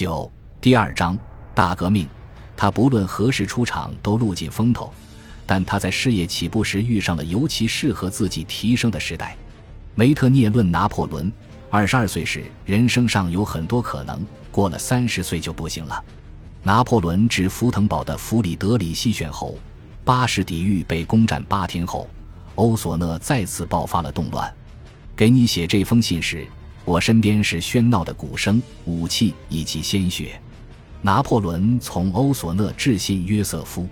九第二章大革命。他不论何时出场都路尽风头，但他在事业起步时遇上了尤其适合自己提升的时代。梅特涅论拿破仑：二十二岁时，人生上有很多可能；过了三十岁就不行了。拿破仑至福腾堡的弗里德里希选侯，巴士底狱被攻占八天后，欧索讷再次爆发了动乱。给你写这封信时。我身边是喧闹的鼓声、武器以及鲜血。拿破仑从欧索讷致信约瑟夫，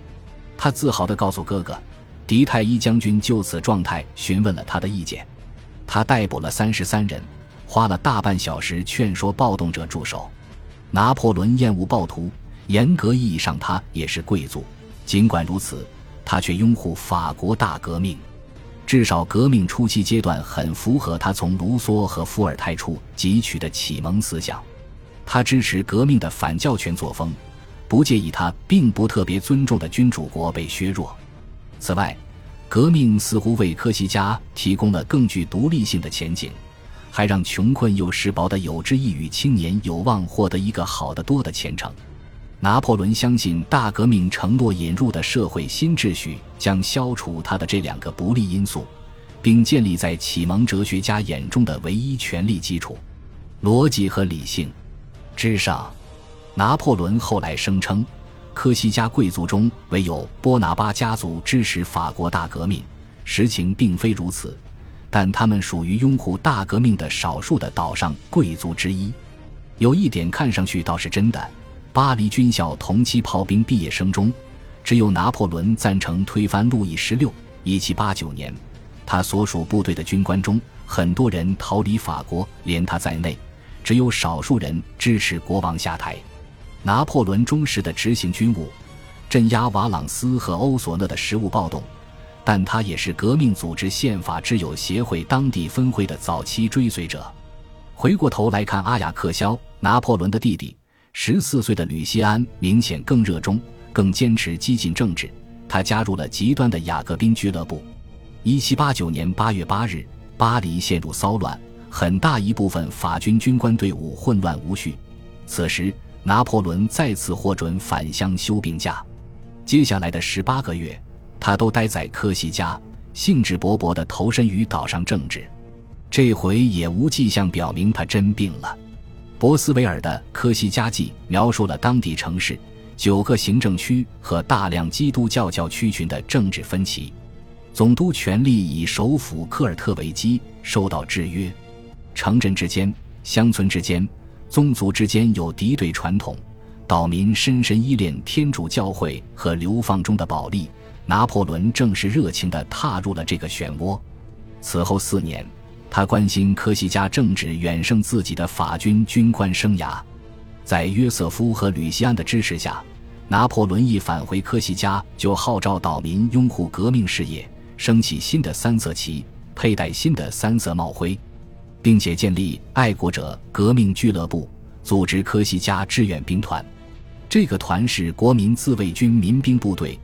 他自豪地告诉哥哥，迪泰伊将军就此状态询问了他的意见。他逮捕了三十三人，花了大半小时劝说暴动者住手。拿破仑厌恶暴徒，严格意义上他也是贵族。尽管如此，他却拥护法国大革命。至少革命初期阶段很符合他从卢梭和伏尔泰处汲取的启蒙思想。他支持革命的反教权作风，不介意他并不特别尊重的君主国被削弱。此外，革命似乎为科西嘉提供了更具独立性的前景，还让穷困又识薄的有志一语青年有望获得一个好得多的前程。拿破仑相信，大革命承诺引入的社会新秩序将消除他的这两个不利因素，并建立在启蒙哲学家眼中的唯一权力基础——逻辑和理性之上。拿破仑后来声称，科西嘉贵族中唯有波拿巴家族支持法国大革命。实情并非如此，但他们属于拥护大革命的少数的岛上贵族之一。有一点看上去倒是真的。巴黎军校同期炮兵毕业生中，只有拿破仑赞成推翻路易十六。一七八九年，他所属部队的军官中，很多人逃离法国，连他在内，只有少数人支持国王下台。拿破仑忠实的执行军务，镇压瓦朗斯和欧索讷的食物暴动，但他也是革命组织宪法之友协会当地分会的早期追随者。回过头来看阿雅克肖，拿破仑的弟弟。十四岁的吕西安明显更热衷、更坚持激进政治。他加入了极端的雅各宾俱乐部。一七八九年八月八日，巴黎陷入骚乱，很大一部分法军军官队伍混乱无序。此时，拿破仑再次获准返乡休病假。接下来的十八个月，他都待在科西嘉，兴致勃勃地投身于岛上政治。这回也无迹象表明他真病了。博斯维尔的《科西嘉记》描述了当地城市九个行政区和大量基督教教区群的政治分歧。总督权力以首府科尔特为基，受到制约。城镇之间、乡村之间、宗族之间有敌对传统。岛民深深依恋天主教会和流放中的保利。拿破仑正是热情地踏入了这个漩涡。此后四年。他关心科西嘉政治远胜自己的法军军官生涯，在约瑟夫和吕西安的支持下，拿破仑一返回科西嘉就号召岛民拥护革命事业，升起新的三色旗，佩戴新的三色帽徽，并且建立爱国者革命俱乐部，组织科西嘉志愿兵团。这个团是国民自卫军民兵部队，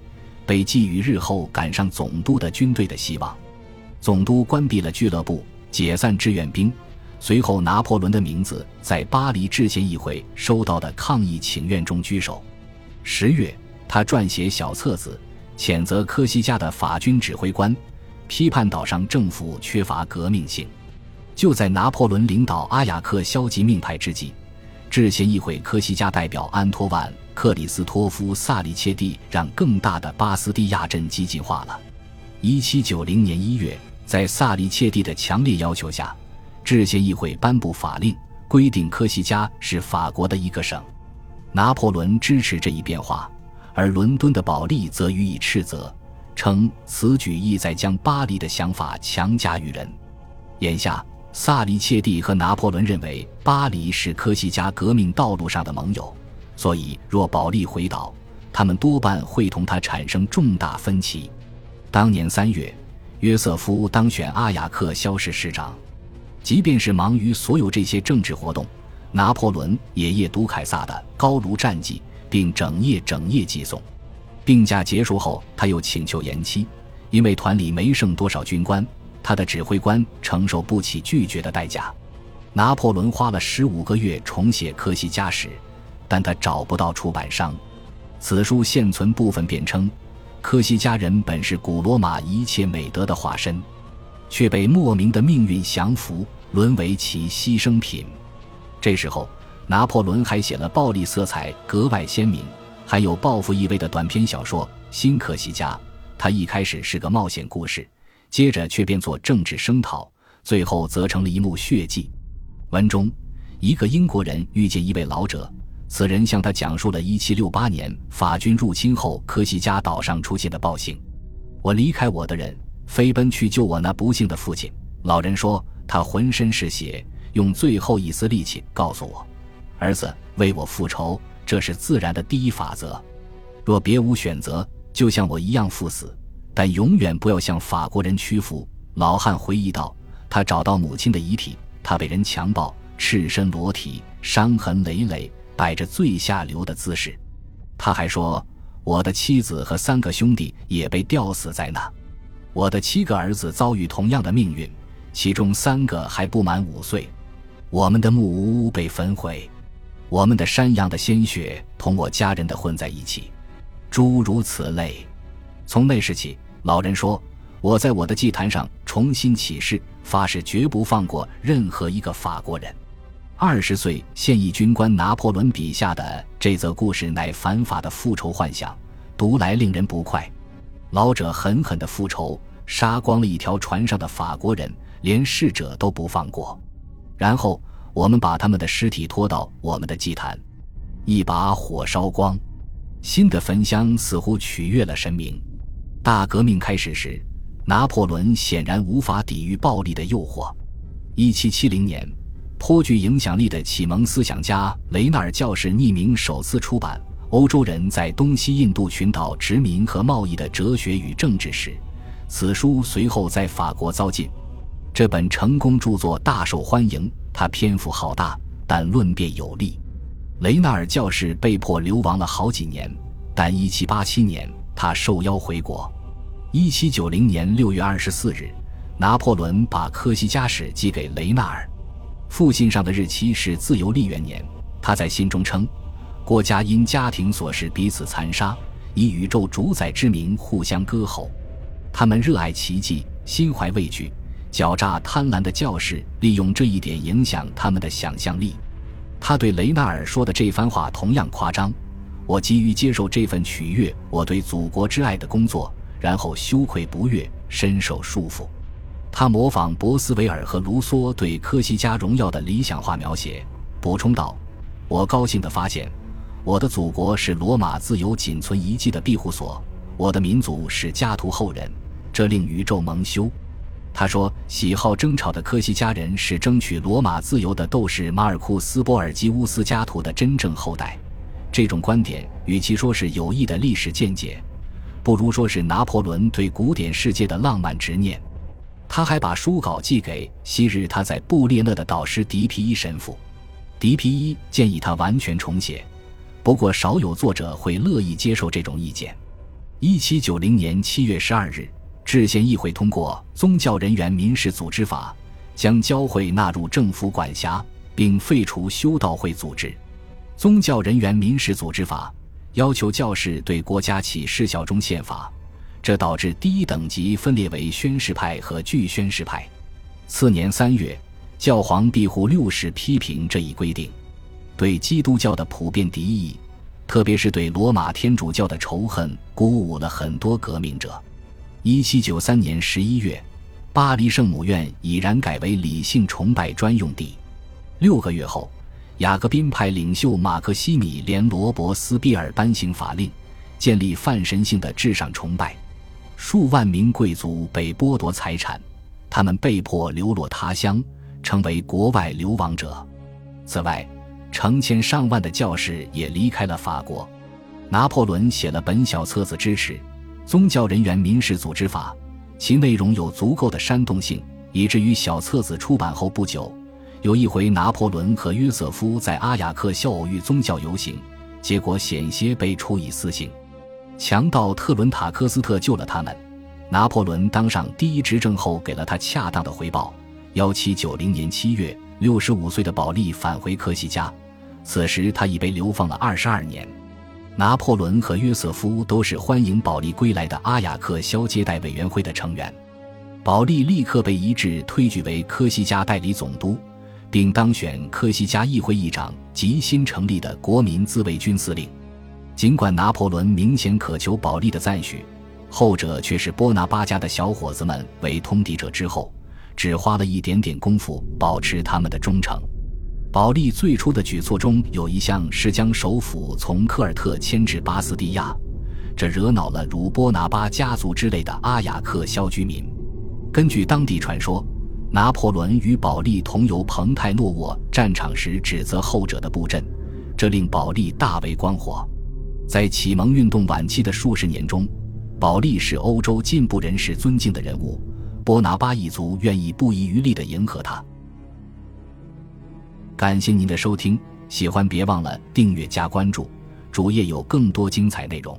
被寄予日后赶上总督的军队的希望。总督关闭了俱乐部。解散志愿兵，随后拿破仑的名字在巴黎制宪议会收到的抗议请愿中居首。十月，他撰写小册子，谴责科西嘉的法军指挥官，批判岛上政府缺乏革命性。就在拿破仑领导阿雅克消极命派之际，制宪议会科西嘉代表安托万·克里斯托夫·萨利切蒂让更大的巴斯蒂亚镇激进化了。一七九零年一月。在萨利切蒂的强烈要求下，制宪议会颁布法令，规定科西嘉是法国的一个省。拿破仑支持这一变化，而伦敦的保利则予以斥责，称此举意在将巴黎的想法强加于人。眼下，萨利切蒂和拿破仑认为巴黎是科西嘉革命道路上的盟友，所以若保利回岛，他们多半会同他产生重大分歧。当年三月。约瑟夫当选阿雅克肖市市长，即便是忙于所有这些政治活动，拿破仑也夜读凯撒的《高卢战记》，并整夜整夜寄诵。病假结束后，他又请求延期，因为团里没剩多少军官，他的指挥官承受不起拒绝的代价。拿破仑花了十五个月重写科西嘉史，但他找不到出版商。此书现存部分辩称，科西嘉人本是古罗马一切美德的化身，却被莫名的命运降服，沦为其牺牲品。这时候，拿破仑还写了暴力色彩格外鲜明、还有报复意味的短篇小说《新科西嘉》。他一开始是个冒险故事，接着却变作政治声讨，最后则成了一幕血迹。文中，一个英国人遇见一位老者，此人向他讲述了1768年法军入侵后科西嘉岛上出现的暴行。我离开我的人，飞奔去救我那不幸的父亲。老人说，他浑身是血，用最后一丝力气告诉我：“儿子，为我复仇，这是自然的第一法则。若别无选择。”就像我一样赴死，但永远不要向法国人屈服。老汉回忆道：“他找到母亲的遗体，他被人强暴，赤身裸体，伤痕累累，摆着最下流的姿势。他还说，我的妻子和三个兄弟也被吊死在那。我的七个儿子遭遇同样的命运，其中三个还不满五岁。我们的木屋被焚毁，我们的山羊的鲜血同我家人的混在一起。”诸如此类，从那时起，老人说：“我在我的祭坛上重新起誓，发誓绝不放过任何一个法国人。”二十岁现役军官拿破仑笔下的这则故事乃反法的复仇幻想，读来令人不快。老者狠狠的复仇，杀光了一条船上的法国人，连逝者都不放过。然后我们把他们的尸体拖到我们的祭坛，一把火烧光。新的焚香似乎取悦了神明。大革命开始时，拿破仑显然无法抵御暴力的诱惑。1770年，颇具影响力的启蒙思想家雷纳尔教士匿名首次出版《欧洲人在东西印度群岛殖民和贸易的哲学与政治史》。此书随后在法国遭禁。这本成功著作大受欢迎，它篇幅浩大，但论辩有力。雷纳尔教士被迫流亡了好几年，但1787年他受邀回国。1790年6月24日，拿破仑把科西嘉史寄给雷纳尔，复信上的日期是自由历元年。他在信中称：“国家因家庭琐事彼此残杀，以宇宙主宰之名互相割喉。他们热爱奇迹，心怀畏惧，狡诈贪婪的教士利用这一点影响他们的想象力。”他对雷纳尔说的这番话同样夸张。我急于接受这份取悦我对祖国之爱的工作，然后羞愧不悦，深受束缚。他模仿博斯维尔和卢梭对科西嘉荣耀的理想化描写，补充道：“我高兴地发现，我的祖国是罗马自由仅存遗迹的庇护所，我的民族是家徒后人，这令宇宙蒙羞。”他说：“喜好争吵的科西嘉人是争取罗马自由的斗士马尔库斯·波尔基乌斯家徒的真正后代。”这种观点与其说是有益的历史见解，不如说是拿破仑对古典世界的浪漫执念。他还把书稿寄给昔日他在布列讷的导师迪皮伊神父。迪皮伊建议他完全重写，不过少有作者会乐意接受这种意见。一七九零年七月十二日。制宪议会通过《宗教人员民事组织法》，将教会纳入政府管辖，并废除修道会组织。《宗教人员民事组织法》要求教士对国家起事效忠宪法，这导致第一等级分裂为宣誓派和拒宣誓派。次年三月，教皇庇护六世批评这一规定，对基督教的普遍敌意，特别是对罗马天主教的仇恨，鼓舞了很多革命者。一七九三年十一月，巴黎圣母院已然改为理性崇拜专用地。六个月后，雅各宾派领袖马克西米连·罗伯斯庇尔颁行法令，建立泛神性的至上崇拜。数万名贵族被剥夺财产，他们被迫流落他乡，成为国外流亡者。此外，成千上万的教士也离开了法国。拿破仑写了本小册子支持。宗教人员民事组织法，其内容有足够的煽动性，以至于小册子出版后不久，有一回拿破仑和约瑟夫在阿雅克肖偶遇宗教游行，结果险些被处以死刑。强盗特伦塔科斯特救了他们。拿破仑当上第一执政后，给了他恰当的回报。1790年7月，65岁的保利返回科西嘉，此时他已被流放了二十二年。拿破仑和约瑟夫都是欢迎保利归来的阿雅克肖接待委员会的成员。保利立刻被一致推举为科西嘉代理总督，并当选科西嘉议会议长及新成立的国民自卫军司令。尽管拿破仑明显渴求保利的赞许，后者却是波拿巴家的小伙子们为通敌者之后，只花了一点点功夫保持他们的忠诚。保利最初的举措中有一项是将首府从科尔特迁至巴斯蒂亚，这惹恼了如波拿巴家族之类的阿雅克肖居民。根据当地传说，拿破仑与保利同游蓬泰诺沃战场时指责后者的布阵，这令保利大为光火。在启蒙运动晚期的数十年中，保利是欧洲进步人士尊敬的人物，波拿巴一族愿意不遗余力的迎合他。感谢您的收听，喜欢别忘了订阅加关注，主页有更多精彩内容。